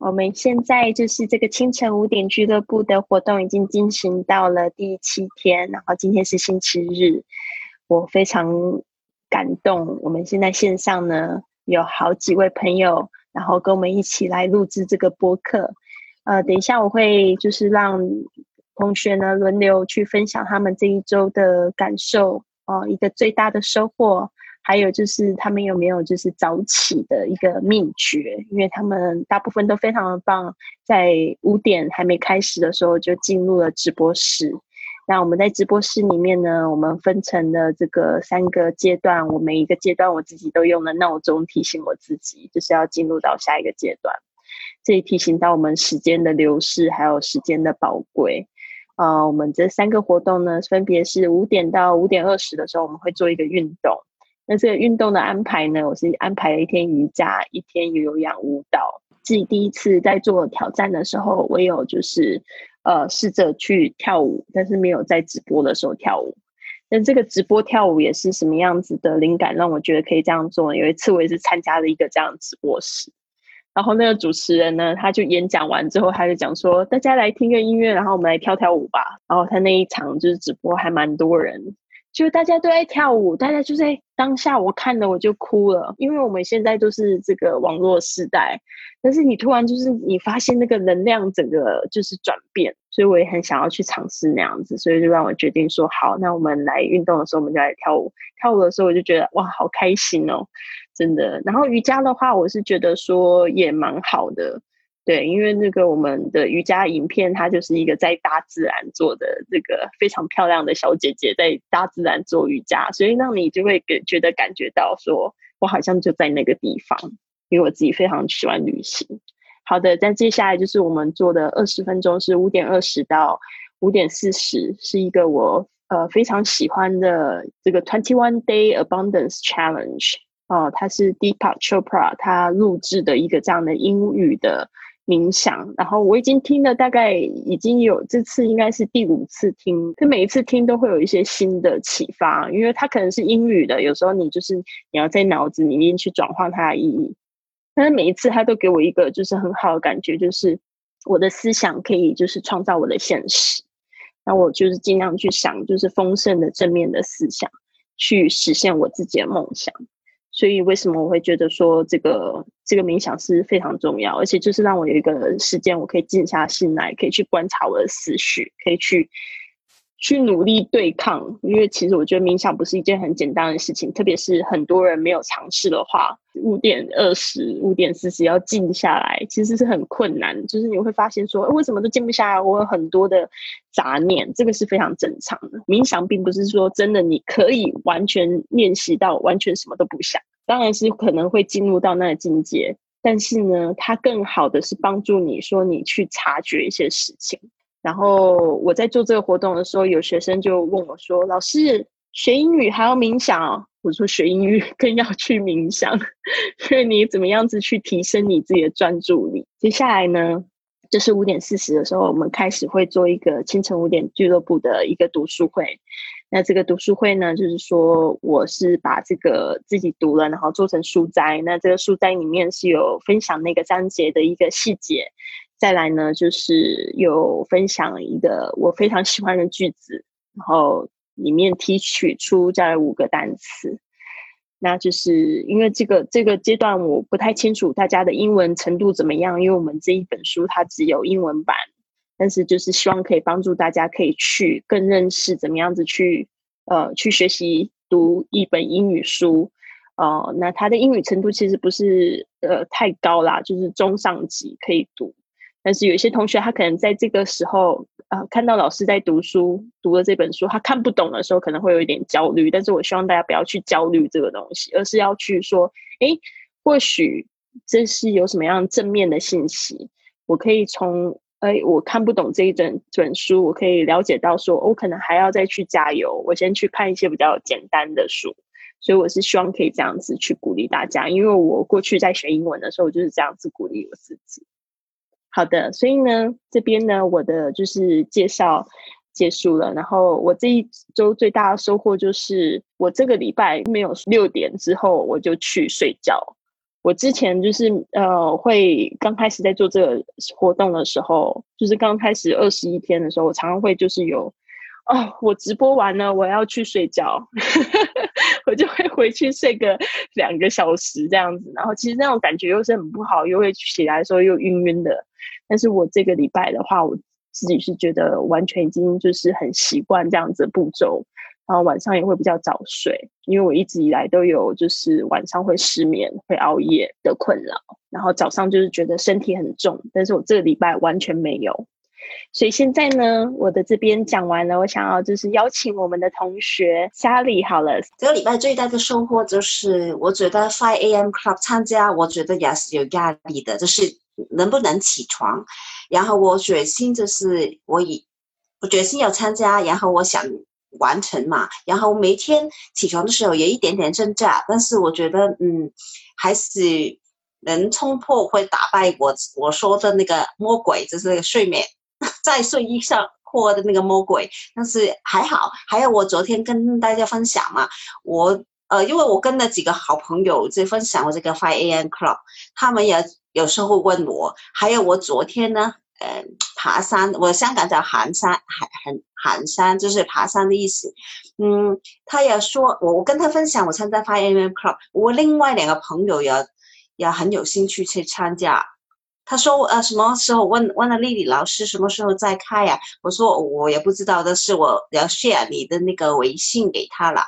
我们现在就是这个清晨五点俱乐部的活动已经进行到了第七天，然后今天是星期日，我非常感动。我们现在线上呢有好几位朋友，然后跟我们一起来录制这个播客。呃，等一下我会就是让同学呢轮流去分享他们这一周的感受哦，一个最大的收获。还有就是他们有没有就是早起的一个秘诀？因为他们大部分都非常的棒，在五点还没开始的时候就进入了直播室。那我们在直播室里面呢，我们分成了这个三个阶段。我每一个阶段我自己都用了闹钟提醒我自己，就是要进入到下一个阶段。这也提醒到我们时间的流逝，还有时间的宝贵。啊，我们这三个活动呢，分别是五点到五点二十的时候，我们会做一个运动。那这个运动的安排呢？我是安排了一天瑜伽，一天有氧舞蹈。自己第一次在做挑战的时候，我有就是呃试着去跳舞，但是没有在直播的时候跳舞。那这个直播跳舞也是什么样子的灵感，让我觉得可以这样做？有一次我也是参加了一个这样直播室，然后那个主持人呢，他就演讲完之后，他就讲说：“大家来听个音乐，然后我们来跳跳舞吧。”然后他那一场就是直播还蛮多人。就大家都在跳舞，大家就在当下，我看了我就哭了，因为我们现在都是这个网络时代，但是你突然就是你发现那个能量整个就是转变，所以我也很想要去尝试那样子，所以就让我决定说好，那我们来运动的时候我们就来跳舞，跳舞的时候我就觉得哇好开心哦，真的。然后瑜伽的话，我是觉得说也蛮好的。对，因为那个我们的瑜伽影片，它就是一个在大自然做的这个非常漂亮的小姐姐在大自然做瑜伽，所以让你就会给觉得感觉到说，我好像就在那个地方，因为我自己非常喜欢旅行。好的，那接下来就是我们做的二十分钟，是五点二十到五点四十，是一个我呃非常喜欢的这个 Twenty One Day Abundance Challenge 哦，它是 Deepak Chopra 他录制的一个这样的英语的。冥想，然后我已经听了大概已经有这次应该是第五次听，就每一次听都会有一些新的启发，因为它可能是英语的，有时候你就是你要在脑子里面去转换它的意义，但是每一次它都给我一个就是很好的感觉，就是我的思想可以就是创造我的现实，那我就是尽量去想就是丰盛的正面的思想，去实现我自己的梦想。所以，为什么我会觉得说这个这个冥想是非常重要，而且就是让我有一个时间，我可以静下心来，可以去观察我的思绪，可以去。去努力对抗，因为其实我觉得冥想不是一件很简单的事情，特别是很多人没有尝试的话，五点二十五点四十要静下来，其实是很困难。就是你会发现说，为什么都静不下来？我有很多的杂念，这个是非常正常的。冥想并不是说真的你可以完全练习到完全什么都不想，当然是可能会进入到那个境界，但是呢，它更好的是帮助你说你去察觉一些事情。然后我在做这个活动的时候，有学生就问我说：“老师，学英语还要冥想？”我说：“学英语 更要去冥想，因为你怎么样子去提升你自己的专注力。”接下来呢，就是五点四十的时候，我们开始会做一个清晨五点俱乐部的一个读书会。那这个读书会呢，就是说我是把这个自己读了，然后做成书斋。那这个书斋里面是有分享那个章节的一个细节。再来呢，就是有分享一个我非常喜欢的句子，然后里面提取出这五个单词。那就是因为这个这个阶段我不太清楚大家的英文程度怎么样，因为我们这一本书它只有英文版，但是就是希望可以帮助大家可以去更认识怎么样子去呃去学习读一本英语书。哦，那他的英语程度其实不是呃太高啦，就是中上级可以读。但是有一些同学，他可能在这个时候，呃，看到老师在读书，读了这本书，他看不懂的时候，可能会有一点焦虑。但是我希望大家不要去焦虑这个东西，而是要去说，哎，或许这是有什么样正面的信息，我可以从，哎，我看不懂这一整本书，我可以了解到，说我可能还要再去加油，我先去看一些比较简单的书。所以我是希望可以这样子去鼓励大家，因为我过去在学英文的时候我就是这样子鼓励我自己。好的，所以呢，这边呢，我的就是介绍结束了。然后我这一周最大的收获就是，我这个礼拜没有六点之后我就去睡觉，我之前就是呃，会刚开始在做这个活动的时候，就是刚开始二十一天的时候，我常常会就是有，哦，我直播完了，我要去睡觉，我就会回去睡个两个小时这样子，然后其实那种感觉又是很不好，又会起来的时候又晕晕的。但是我这个礼拜的话，我自己是觉得完全已经就是很习惯这样子的步骤。然后晚上也会比较早睡，因为我一直以来都有就是晚上会失眠、会熬夜的困扰。然后早上就是觉得身体很重，但是我这个礼拜完全没有。所以现在呢，我的这边讲完了，我想要就是邀请我们的同学嘉里好了。这个礼拜最大的收获就是，我觉得 Five A.M. Club 参加，我觉得也是有压力的，就是能不能起床。然后我决心就是我以我决心要参加，然后我想。完成嘛，然后每天起床的时候有一点点挣扎，但是我觉得，嗯，还是能冲破会打败我我说的那个魔鬼，就是那个睡眠在睡衣上破的那个魔鬼。但是还好，还有我昨天跟大家分享嘛，我呃，因为我跟了几个好朋友在分享我这个 Five A.M. Club，他们也有时候问我，还有我昨天呢。呃，爬山，我香港叫寒山，寒寒寒山就是爬山的意思。嗯，他也说，我我跟他分享，我参加 Five AM Club，我另外两个朋友也也很有兴趣去参加。他说，呃，什么时候问问了丽丽老师什么时候再开呀？我说我也不知道，但是我要 share 你的那个微信给他了。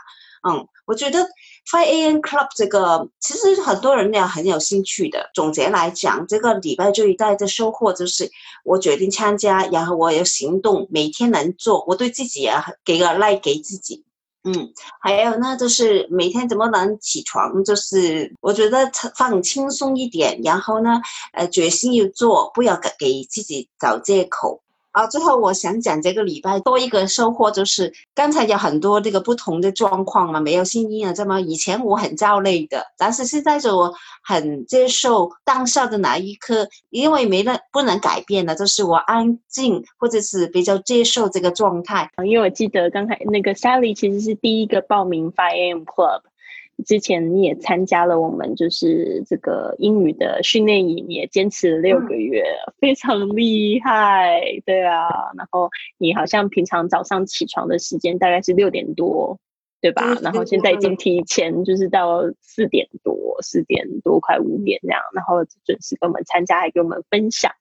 嗯，我觉得。Five A.M. Club 这个其实很多人也很有兴趣的。总结来讲，这个礼拜最大的收获就是，我决定参加，然后我有行动，每天能做。我对自己也给个赖给自己。嗯，还有呢，就是每天怎么能起床，就是我觉得放轻松一点，然后呢，呃，决心要做，不要给给自己找借口。啊，最后我想讲这个礼拜多一个收获，就是刚才有很多这个不同的状况嘛，没有新音啊，这么以前我很焦虑的，但是现在就我很接受当下的那一刻，因为没了不能改变的，就是我安静或者是比较接受这个状态。因为我记得刚才那个 Sally 其实是第一个报名 Five M Club。之前你也参加了我们就是这个英语的训练营，也坚持了六个月，非常厉害，对啊。然后你好像平常早上起床的时间大概是六点多，对吧？然后现在已经提前就是到四点多，四点多快五点这样，然后准时跟我们参加，还给我们分享，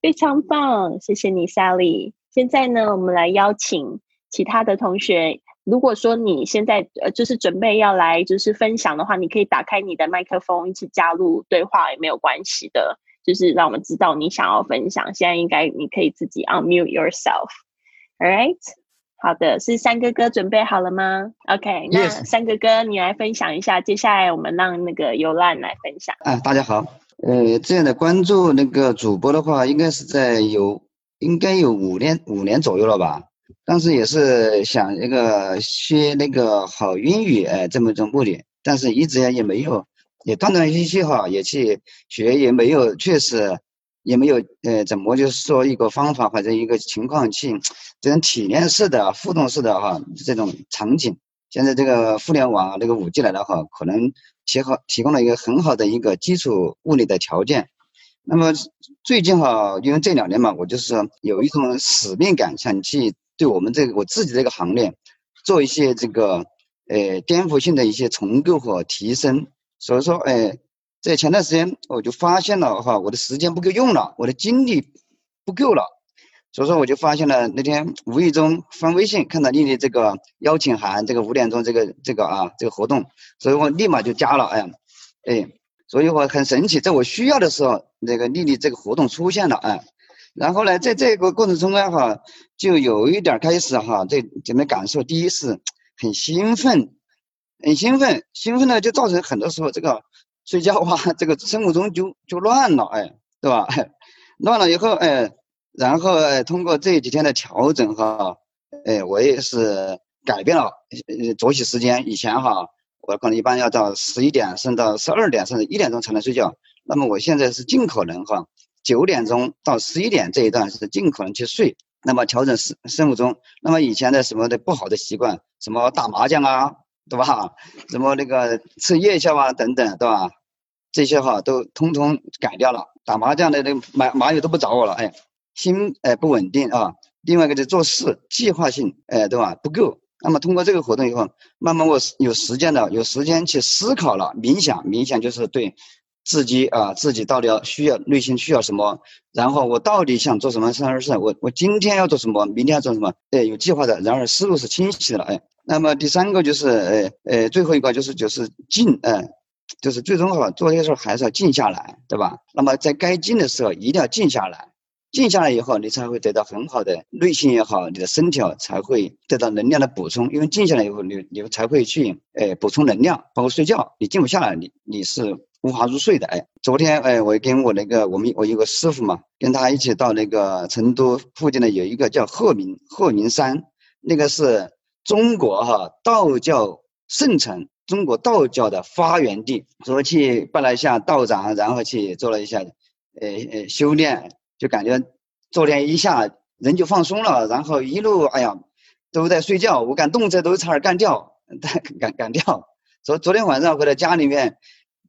非常棒，谢谢你，Sally。现在呢，我们来邀请其他的同学。如果说你现在呃就是准备要来就是分享的话，你可以打开你的麦克风一起加入对话也没有关系的，就是让我们知道你想要分享。现在应该你可以自己 unmute yourself，all right？好的，是三哥哥准备好了吗？OK，那三哥哥你来分享一下，接下来我们让那个尤兰来分享。啊，大家好，呃，这样的关注那个主播的话，应该是在有应该有五年五年左右了吧。当时也是想一个学那个好英语，哎，这么一种目的，但是一直也没有，也断断续续哈，也去学，也没有，确实也没有，呃，怎么就是说一个方法或者一个情况去这种体验式的、互动式的哈这种场景。现在这个互联网这个五 G 来了哈，可能提好提供了一个很好的一个基础物理的条件。那么最近哈，因为这两年嘛，我就是有一种使命感，想去。对我们这个我自己这个行业，做一些这个呃颠覆性的一些重构和提升，所以说哎，在前段时间我就发现了哈，我的时间不够用了，我的精力不够了，所以说我就发现了那天无意中翻微信看到丽丽这个邀请函，这个五点钟这个这个啊这个活动，所以我立马就加了哎哎，所以我很神奇，在我需要的时候，那个丽丽这个活动出现了哎。然后呢，在这个过程中呢，哈，就有一点开始哈，这怎么感受？第一是很兴奋，很兴奋，兴奋呢就造成很多时候这个睡觉啊，这个生物钟就就乱了，哎，对吧？乱了以后，哎，然后哎，通过这几天的调整哈，哎，我也是改变了作息时间。以前哈，我可能一般要到十一点，甚至到十二点，甚至一点钟才能睡觉。那么我现在是尽可能哈。九点钟到十一点这一段是尽可能去睡，那么调整生生物钟。那么以前的什么的不好的习惯，什么打麻将啊，对吧？什么那个吃夜宵啊等等，对吧？这些哈都通通改掉了。打麻将的那麻麻友都不找我了，哎，心哎不稳定啊。另外一个就做事计划性，哎，对吧？不够。那么通过这个活动以后，慢慢我有时间了，有时间去思考了，冥想，冥想就是对自己啊，自己到底要需要内心需要什么，然后我到底想做什么事事，我我今天要做什么，明天要做什么，哎，有计划的，然而思路是清晰的了，哎。那么第三个就是，呃呃，最后一个就是就是静，嗯，就是最终的话，做这些事还是要静下来，对吧？那么在该静的时候一定要静下来。静下来以后，你才会得到很好的内心也好，你的身体才会得到能量的补充。因为静下来以后，你你才会去诶补充能量，包括睡觉。你静不下来，你你是无法入睡的。哎，昨天哎，我跟我那个我们我有个师傅嘛，跟他一起到那个成都附近的有一个叫鹤鸣鹤鸣山，那个是中国哈道教圣城，中国道教的发源地。说去拜了一下道长，然后去做了一下，呃呃修炼。就感觉昨天一下人就放松了，然后一路哎呀都在睡觉，我干动车都差点干掉，干干掉。昨昨天晚上回到家里面，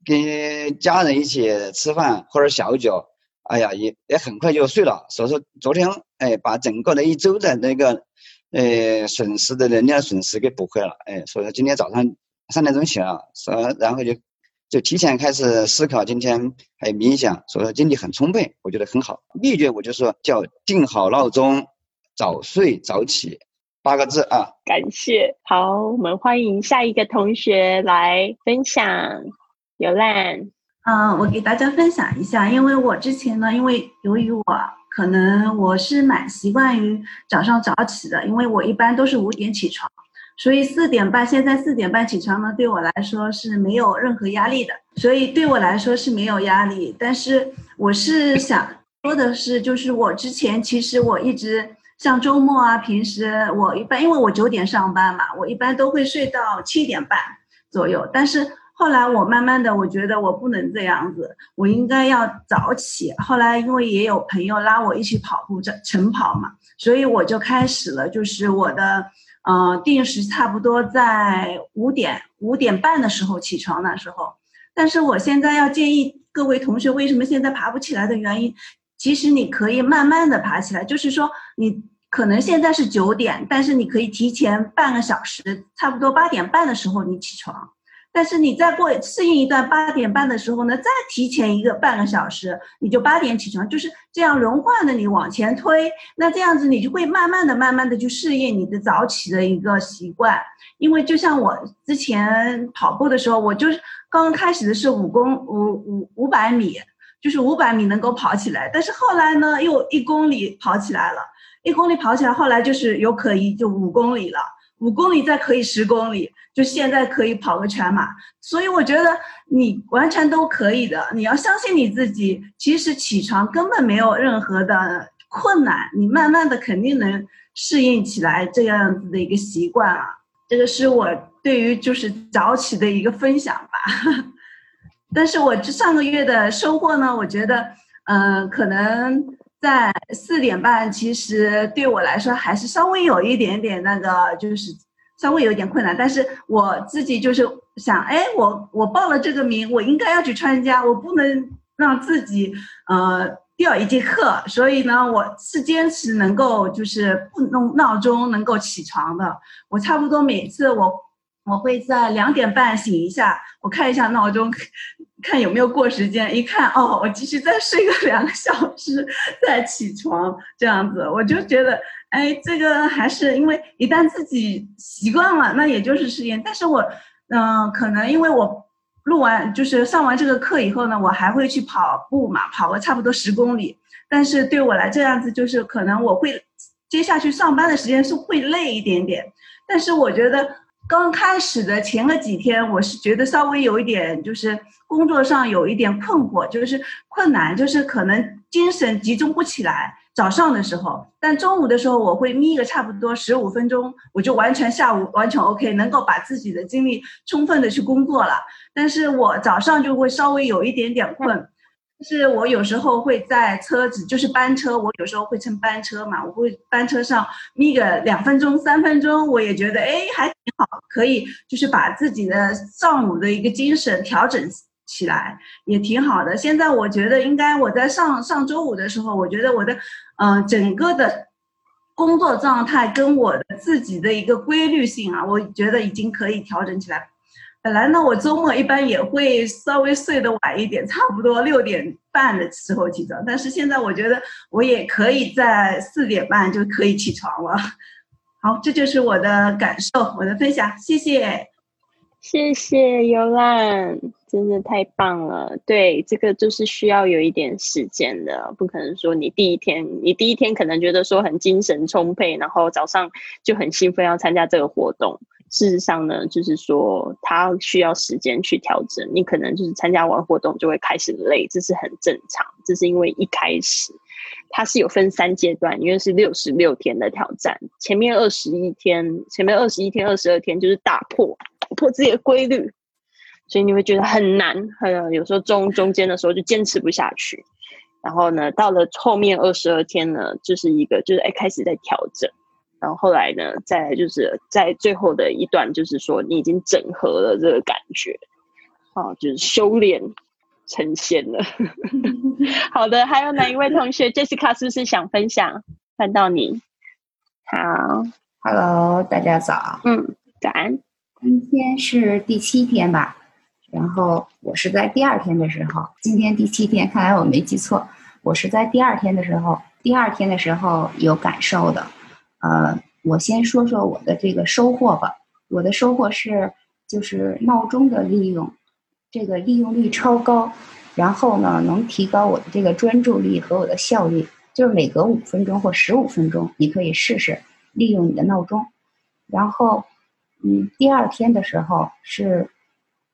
跟家人一起吃饭喝点小酒，哎呀也也很快就睡了。所以说昨天哎把整个的一周的那个呃损失的能量损失给补回来了，哎，所以说今天早上三点钟起了，说然后就。就提前开始思考，今天还有冥想，所以说精力很充沛，我觉得很好。秘诀我就说叫定好闹钟，早睡早起，八个字啊。感谢，好，我们欢迎下一个同学来分享。有兰，嗯，我给大家分享一下，因为我之前呢，因为由于我可能我是蛮习惯于早上早起的，因为我一般都是五点起床。所以四点半，现在四点半起床呢，对我来说是没有任何压力的。所以对我来说是没有压力。但是我是想说的是，就是我之前其实我一直像周末啊，平时我一般因为我九点上班嘛，我一般都会睡到七点半左右。但是后来我慢慢的，我觉得我不能这样子，我应该要早起。后来因为也有朋友拉我一起跑步，这晨跑嘛，所以我就开始了，就是我的。呃，定时差不多在五点五点半的时候起床那时候，但是我现在要建议各位同学，为什么现在爬不起来的原因，其实你可以慢慢的爬起来，就是说你可能现在是九点，但是你可以提前半个小时，差不多八点半的时候你起床。但是你再过适应一段八点半的时候呢，再提前一个半个小时，你就八点起床，就是这样轮换的，你往前推，那这样子你就会慢慢的、慢慢的去适应你的早起的一个习惯。因为就像我之前跑步的时候，我就是刚刚开始的是五公五五五百米，就是五百米能够跑起来，但是后来呢又一公里跑起来了，一公里跑起来，后来就是有可以就五公里了。五公里再可以十公里，就现在可以跑个全马，所以我觉得你完全都可以的。你要相信你自己，其实起床根本没有任何的困难，你慢慢的肯定能适应起来这样子的一个习惯啊。这个是我对于就是早起的一个分享吧。但是我这上个月的收获呢，我觉得，嗯，可能。在四点半，其实对我来说还是稍微有一点点那个，就是稍微有点困难。但是我自己就是想，哎，我我报了这个名，我应该要去参加，我不能让自己呃掉一节课。所以呢，我是坚持能够就是不弄闹钟能够起床的。我差不多每次我我会在两点半醒一下，我看一下闹钟。看有没有过时间，一看哦，我继续再睡个两个小时再起床，这样子我就觉得，哎，这个还是因为一旦自己习惯了，那也就是适应。但是我，嗯，可能因为我录完就是上完这个课以后呢，我还会去跑步嘛，跑个差不多十公里。但是对我来这样子，就是可能我会接下去上班的时间是会累一点点。但是我觉得。刚开始的前个几天，我是觉得稍微有一点，就是工作上有一点困惑，就是困难，就是可能精神集中不起来。早上的时候，但中午的时候我会眯个差不多十五分钟，我就完全下午完全 OK，能够把自己的精力充分的去工作了。但是我早上就会稍微有一点点困。是我有时候会在车子，就是班车，我有时候会乘班车嘛，我会班车上眯个两分钟、三分钟，我也觉得哎还挺好，可以就是把自己的上午的一个精神调整起来，也挺好的。现在我觉得应该我在上上周五的时候，我觉得我的，嗯，整个的工作状态跟我的自己的一个规律性啊，我觉得已经可以调整起来。本来呢，我周末一般也会稍微睡得晚一点，差不多六点半的时候起床，但是现在我觉得我也可以在四点半就可以起床了。好，这就是我的感受，我的分享，谢谢，谢谢尤兰，真的太棒了。对，这个就是需要有一点时间的，不可能说你第一天，你第一天可能觉得说很精神充沛，然后早上就很兴奋要参加这个活动。事实上呢，就是说他需要时间去调整，你可能就是参加完活动就会开始累，这是很正常，这是因为一开始。它是有分三阶段，因为是六十六天的挑战。前面二十一天，前面二十一天、二十二天就是打破打破自己的规律，所以你会觉得很难。很有时候中中间的时候就坚持不下去。然后呢，到了后面二十二天呢，就是一个就是哎开始在调整。然后后来呢，再来就是在最后的一段，就是说你已经整合了这个感觉，啊，就是修炼。成仙了，好的，还有哪一位同学？Jessica 是不是想分享？看到你，好，Hello，大家早，嗯，早安。今天是第七天吧？然后我是在第二天的时候，今天第七天，看来我没记错，我是在第二天的时候，第二天的时候有感受的。呃，我先说说我的这个收获吧。我的收获是，就是闹钟的利用。这个利用率超高，然后呢，能提高我的这个专注力和我的效率。就是每隔五分钟或十五分钟，你可以试试利用你的闹钟。然后，嗯，第二天的时候是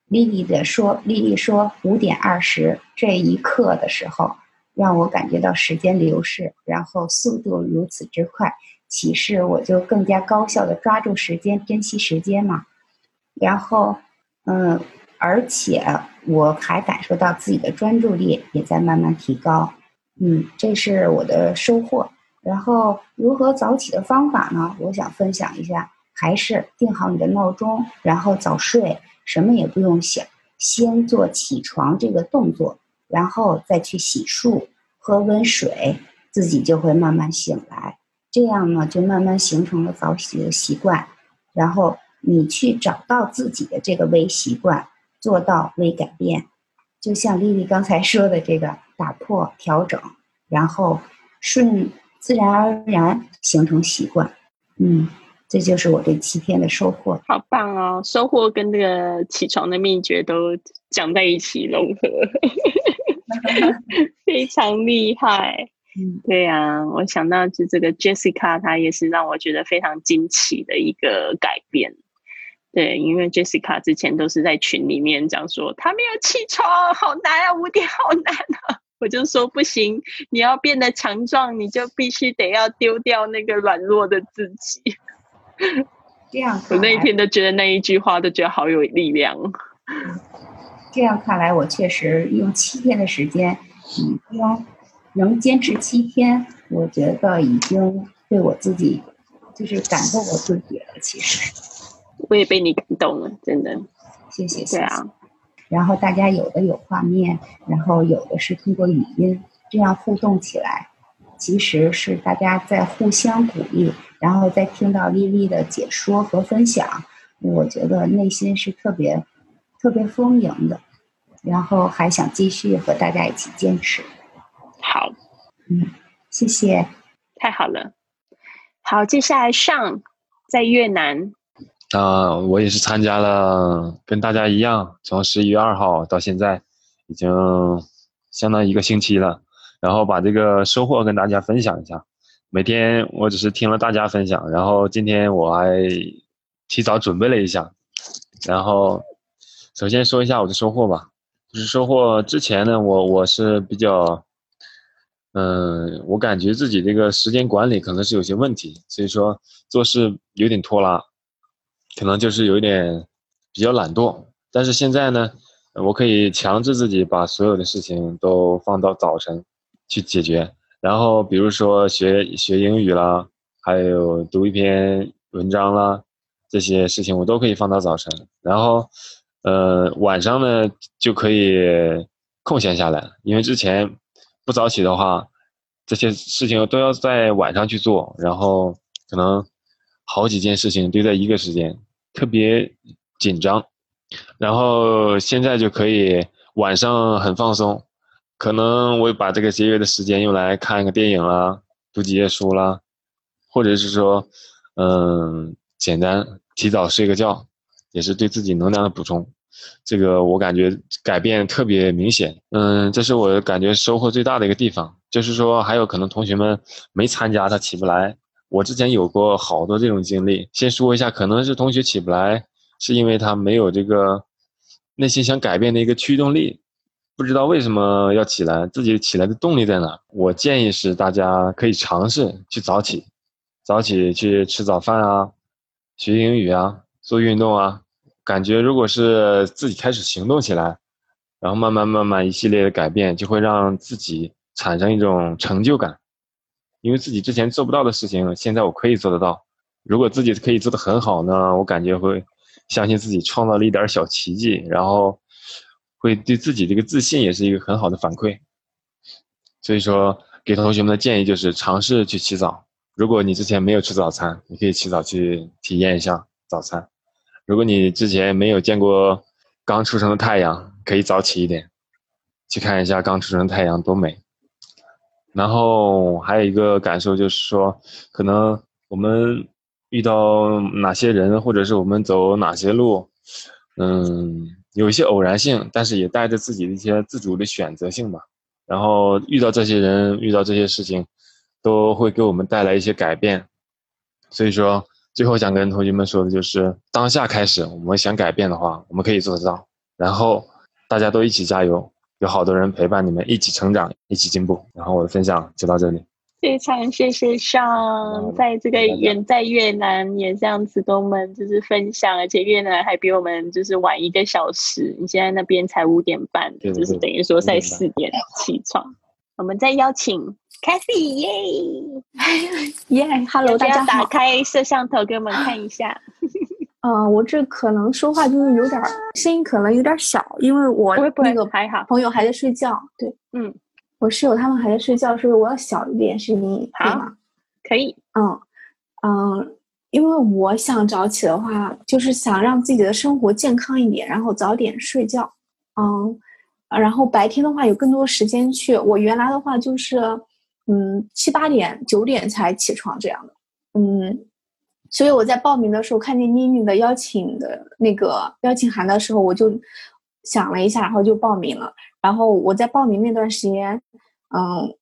丽丽的说，丽丽说五点二十这一刻的时候，让我感觉到时间流逝，然后速度如此之快，启示我就更加高效的抓住时间，珍惜时间嘛。然后，嗯。而且我还感受到自己的专注力也在慢慢提高，嗯，这是我的收获。然后如何早起的方法呢？我想分享一下，还是定好你的闹钟，然后早睡，什么也不用想，先做起床这个动作，然后再去洗漱、喝温水，自己就会慢慢醒来。这样呢，就慢慢形成了早起的习惯。然后你去找到自己的这个微习惯。做到微改变，就像丽丽刚才说的这个打破调整，然后顺自然而然形成习惯。嗯，这就是我这七天的收获。好棒哦！收获跟这个起床的秘诀都讲在一起融合，非常厉害。嗯，对呀，我想到就这个 Jessica，她也是让我觉得非常惊奇的一个改变。对，因为 Jessica 之前都是在群里面讲说，她没有起床，好难啊，五点好难啊。我就说不行，你要变得强壮，你就必须得要丢掉那个软弱的自己。这样，我那一天都觉得那一句话都觉得好有力量。这样看来，我确实用七天的时间，已经能坚持七天，我觉得已经对我自己就是感动我自己了。其实。我也被你感动了，真的，谢谢。对啊，然后大家有的有画面，然后有的是通过语音，这样互动起来，其实是大家在互相鼓励，然后再听到丽丽的解说和分享，我觉得内心是特别特别丰盈的，然后还想继续和大家一起坚持。好，嗯，谢谢，太好了。好，接下来上在越南。啊，我也是参加了，跟大家一样，从十一月二号到现在，已经相当一个星期了。然后把这个收获跟大家分享一下。每天我只是听了大家分享，然后今天我还提早准备了一下。然后首先说一下我的收获吧，就是收获之前呢，我我是比较，嗯，我感觉自己这个时间管理可能是有些问题，所以说做事有点拖拉。可能就是有点比较懒惰，但是现在呢，我可以强制自己把所有的事情都放到早晨去解决。然后比如说学学英语啦，还有读一篇文章啦，这些事情我都可以放到早晨。然后，呃，晚上呢就可以空闲下来，因为之前不早起的话，这些事情都要在晚上去做，然后可能好几件事情堆在一个时间，特别紧张。然后现在就可以晚上很放松，可能我把这个节约的时间用来看个电影啦，读几页书啦，或者是说，嗯，简单提早睡个觉，也是对自己能量的补充。这个我感觉改变特别明显，嗯，这是我感觉收获最大的一个地方。就是说，还有可能同学们没参加，他起不来。我之前有过好多这种经历。先说一下，可能是同学起不来，是因为他没有这个内心想改变的一个驱动力，不知道为什么要起来，自己起来的动力在哪？我建议是大家可以尝试去早起，早起去吃早饭啊，学英语啊，做运动啊。感觉如果是自己开始行动起来，然后慢慢慢慢一系列的改变，就会让自己产生一种成就感，因为自己之前做不到的事情，现在我可以做得到。如果自己可以做得很好呢，我感觉会相信自己创造了一点小奇迹，然后会对自己这个自信也是一个很好的反馈。所以说，给同学们的建议就是尝试去起早。如果你之前没有吃早餐，你可以起早去体验一下早餐。如果你之前没有见过刚出生的太阳，可以早起一点，去看一下刚出生的太阳多美。然后还有一个感受就是说，可能我们遇到哪些人，或者是我们走哪些路，嗯，有一些偶然性，但是也带着自己的一些自主的选择性吧。然后遇到这些人，遇到这些事情，都会给我们带来一些改变。所以说。最后想跟同学们说的就是，当下开始，我们想改变的话，我们可以做得到。然后大家都一起加油，有好多人陪伴你们一起成长，一起进步。然后我的分享就到这里。非常谢谢上，在这个远在越南也这样子跟我们就是分享，而且越南还比我们就是晚一个小时，你现在那边才五点半，就是等于说在四点起床。我们再邀请。Kathy，耶 耶，Hello，大家打开摄像头给我们看一下。嗯，我这可能说话就是有点声音，可能有点小，因为我那个还好，朋友还在睡觉。对，嗯，我室友他们还在睡觉，所以我要小一点声音，好吗？可以。嗯嗯，因为我想早起的话，就是想让自己的生活健康一点，然后早点睡觉。嗯，然后白天的话有更多时间去。我原来的话就是。嗯，七八点、九点才起床这样的，嗯，所以我在报名的时候看见妮妮的邀请的那个邀请函的时候，我就想了一下，然后就报名了。然后我在报名那段时间，嗯，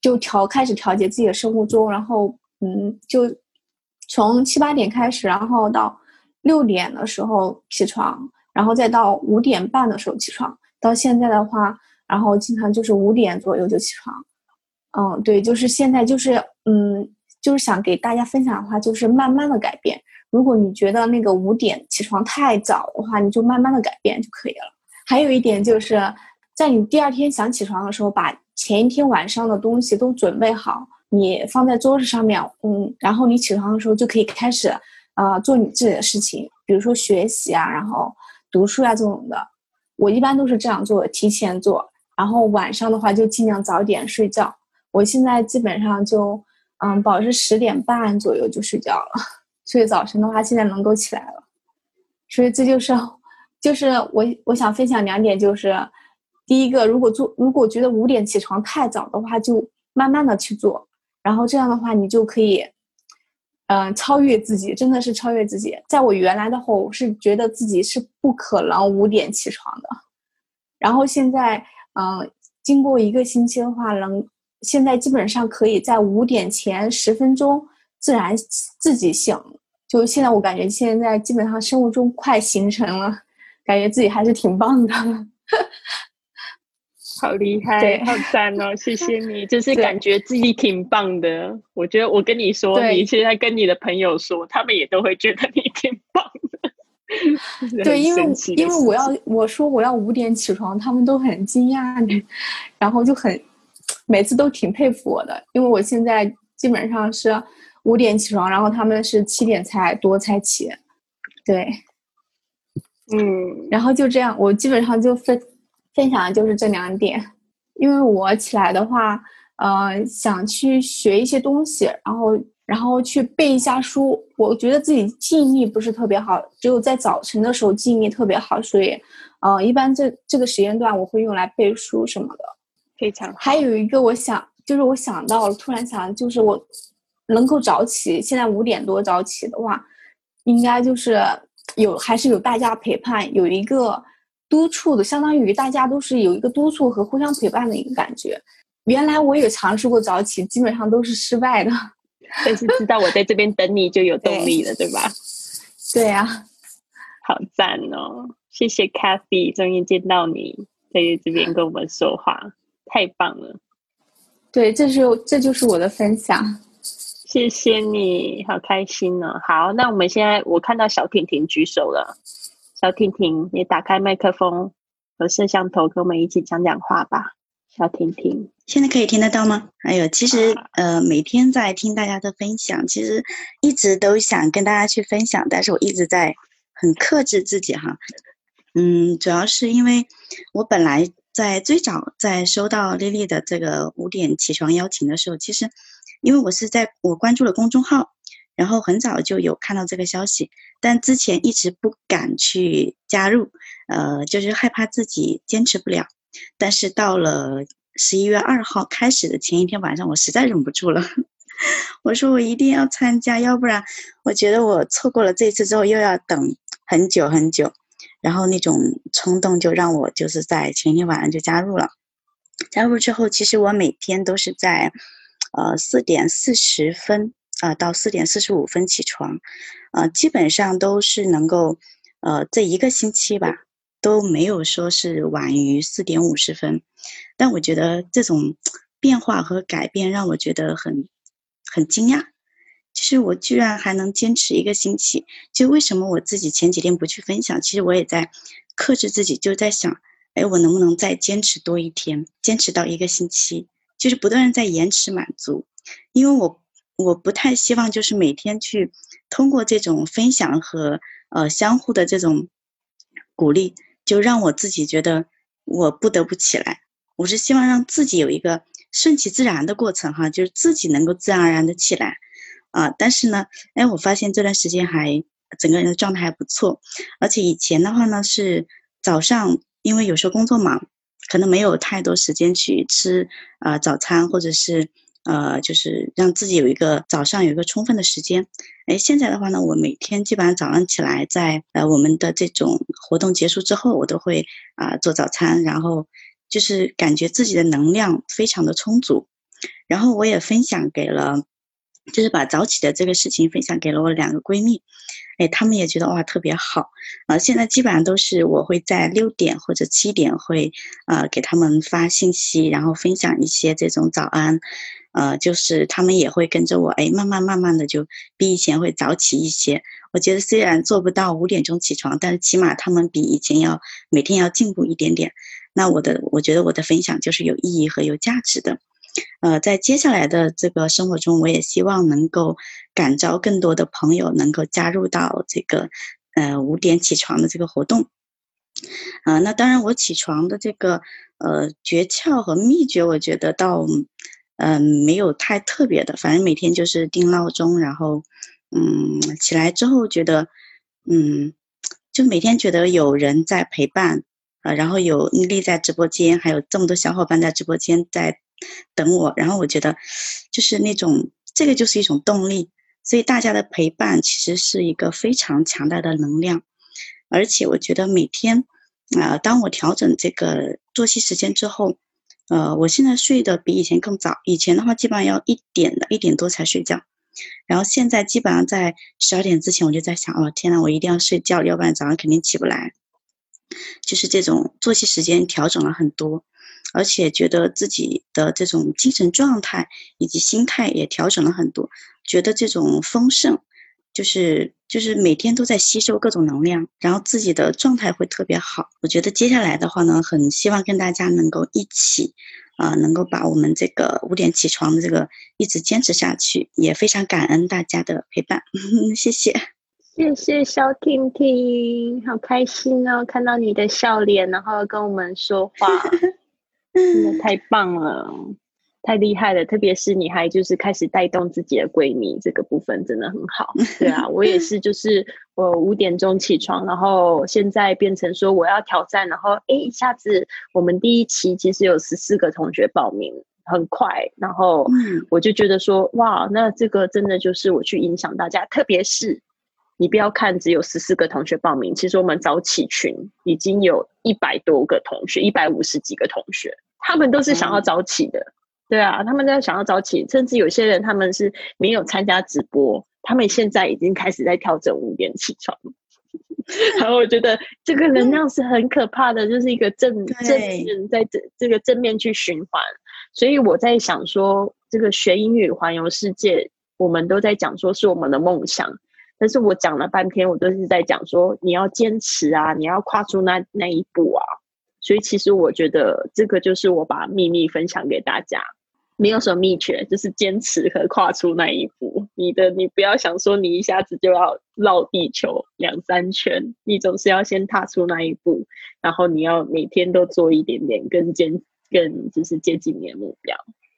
就调开始调节自己的生物钟，然后嗯，就从七八点开始，然后到六点的时候起床，然后再到五点半的时候起床，到现在的话，然后经常就是五点左右就起床。嗯，对，就是现在，就是嗯，就是想给大家分享的话，就是慢慢的改变。如果你觉得那个五点起床太早的话，你就慢慢的改变就可以了。还有一点就是，在你第二天想起床的时候，把前一天晚上的东西都准备好，你放在桌子上面，嗯，然后你起床的时候就可以开始，呃，做你自己的事情，比如说学习啊，然后读书啊这种的。我一般都是这样做，提前做，然后晚上的话就尽量早点睡觉。我现在基本上就，嗯，保持十点半左右就睡觉了，所以早晨的话现在能够起来了，所以这就是，就是我我想分享两点，就是第一个，如果做如果觉得五点起床太早的话，就慢慢的去做，然后这样的话你就可以，嗯，超越自己，真的是超越自己。在我原来的话，我是觉得自己是不可能五点起床的，然后现在，嗯，经过一个星期的话，能。现在基本上可以在五点前十分钟自然自己醒，就现在我感觉现在基本上生物钟快形成了，感觉自己还是挺棒的，好厉害，好赞哦！谢谢你，就是感觉自己挺棒的。我觉得我跟你说，你现在跟你的朋友说，他们也都会觉得你挺棒的。对，因为因为我要我说我要五点起床，他们都很惊讶，然后就很。每次都挺佩服我的，因为我现在基本上是五点起床，然后他们是七点才多才起，对。嗯，然后就这样，我基本上就分分享的就是这两点。因为我起来的话，呃，想去学一些东西，然后然后去背一下书。我觉得自己记忆力不是特别好，只有在早晨的时候记忆力特别好，所以，呃，一般这这个时间段我会用来背书什么的。非常好。还有一个我想，就是我想到了，突然想，就是我能够早起，现在五点多早起的话，应该就是有还是有大家陪伴，有一个督促的，相当于大家都是有一个督促和互相陪伴的一个感觉。原来我也尝试过早起，基本上都是失败的。但是知道我在这边等你就有动力了，对吧？对呀、好赞哦！谢谢 Cathy，终于见到你在这边跟我们说话，太棒了！对，这是这就是我的分享。谢谢你，好开心哦！好，那我们现在我看到小婷婷举手了，小婷婷，你打开麦克风和摄像头，跟我们一起讲讲话吧。小婷婷，现在可以听得到吗？哎呦，其实呃，每天在听大家的分享，其实一直都想跟大家去分享，但是我一直在很克制自己哈。嗯，主要是因为我本来在最早在收到丽丽的这个五点起床邀请的时候，其实因为我是在我关注了公众号，然后很早就有看到这个消息，但之前一直不敢去加入，呃，就是害怕自己坚持不了。但是到了十一月二号开始的前一天晚上，我实在忍不住了，我说我一定要参加，要不然我觉得我错过了这次之后又要等很久很久。然后那种冲动就让我就是在前一天晚上就加入了。加入之后，其实我每天都是在呃四点四十分啊、到四点四十五分起床，呃，基本上都是能够呃这一个星期吧。都没有说是晚于四点五十分，但我觉得这种变化和改变让我觉得很很惊讶。就是我居然还能坚持一个星期，就为什么我自己前几天不去分享？其实我也在克制自己，就在想，哎，我能不能再坚持多一天，坚持到一个星期？就是不断在延迟满足，因为我我不太希望就是每天去通过这种分享和呃相互的这种鼓励。就让我自己觉得我不得不起来，我是希望让自己有一个顺其自然的过程哈，就是自己能够自然而然的起来，啊，但是呢，哎，我发现这段时间还整个人的状态还不错，而且以前的话呢是早上，因为有时候工作忙，可能没有太多时间去吃啊、呃、早餐或者是。呃，就是让自己有一个早上有一个充分的时间。哎，现在的话呢，我每天基本上早上起来，在呃我们的这种活动结束之后，我都会啊、做早餐，然后就是感觉自己的能量非常的充足。然后我也分享给了，就是把早起的这个事情分享给了我两个闺蜜，哎，她们也觉得哇特别好啊、呃。现在基本上都是我会在六点或者七点会呃给她们发信息，然后分享一些这种早安。呃，就是他们也会跟着我，哎，慢慢慢慢的就比以前会早起一些。我觉得虽然做不到五点钟起床，但是起码他们比以前要每天要进步一点点。那我的，我觉得我的分享就是有意义和有价值的。呃，在接下来的这个生活中，我也希望能够感召更多的朋友能够加入到这个呃五点起床的这个活动。啊、呃，那当然我起床的这个呃诀窍和秘诀，我觉得到。嗯，没有太特别的，反正每天就是定闹钟，然后，嗯，起来之后觉得，嗯，就每天觉得有人在陪伴，啊、然后有丽丽在直播间，还有这么多小伙伴在直播间在等我，然后我觉得，就是那种这个就是一种动力，所以大家的陪伴其实是一个非常强大的能量，而且我觉得每天，啊、当我调整这个作息时间之后。呃，我现在睡得比以前更早，以前的话基本上要一点的一点多才睡觉，然后现在基本上在十二点之前我就在想，哦天呐，我一定要睡觉，要不然早上肯定起不来。就是这种作息时间调整了很多，而且觉得自己的这种精神状态以及心态也调整了很多，觉得这种丰盛，就是就是每天都在吸收各种能量，然后自己的状态会特别好。我觉得接下来的话呢，很希望跟大家能够一起，啊、呃，能够把我们这个五点起床的这个一直坚持下去，也非常感恩大家的陪伴，谢谢。谢谢小婷婷，好开心哦，看到你的笑脸，然后跟我们说话，真的太棒了，太厉害了！特别是你还就是开始带动自己的闺蜜，这个部分真的很好。对啊，我也是，就是我五点钟起床，然后现在变成说我要挑战，然后哎，一下子我们第一期其实有十四个同学报名。很快，然后我就觉得说，哇，那这个真的就是我去影响大家。特别是你不要看只有十四个同学报名，其实我们早起群已经有一百多个同学，一百五十几个同学，他们都是想要早起的。对啊，他们在想要早起，甚至有些人他们是没有参加直播，他们现在已经开始在调整五点起床。然后我觉得这个能量是很可怕的，就是一个正正面在这这个正面去循环。所以我在想说，这个学英语环游世界，我们都在讲说是我们的梦想，但是我讲了半天，我都是在讲说你要坚持啊，你要跨出那那一步啊。所以其实我觉得这个就是我把秘密分享给大家，没有什么秘诀，就是坚持和跨出那一步。你的你不要想说你一下子就要绕地球两三圈，你总是要先踏出那一步，然后你要每天都做一点点，更坚。更就是接近你的目标。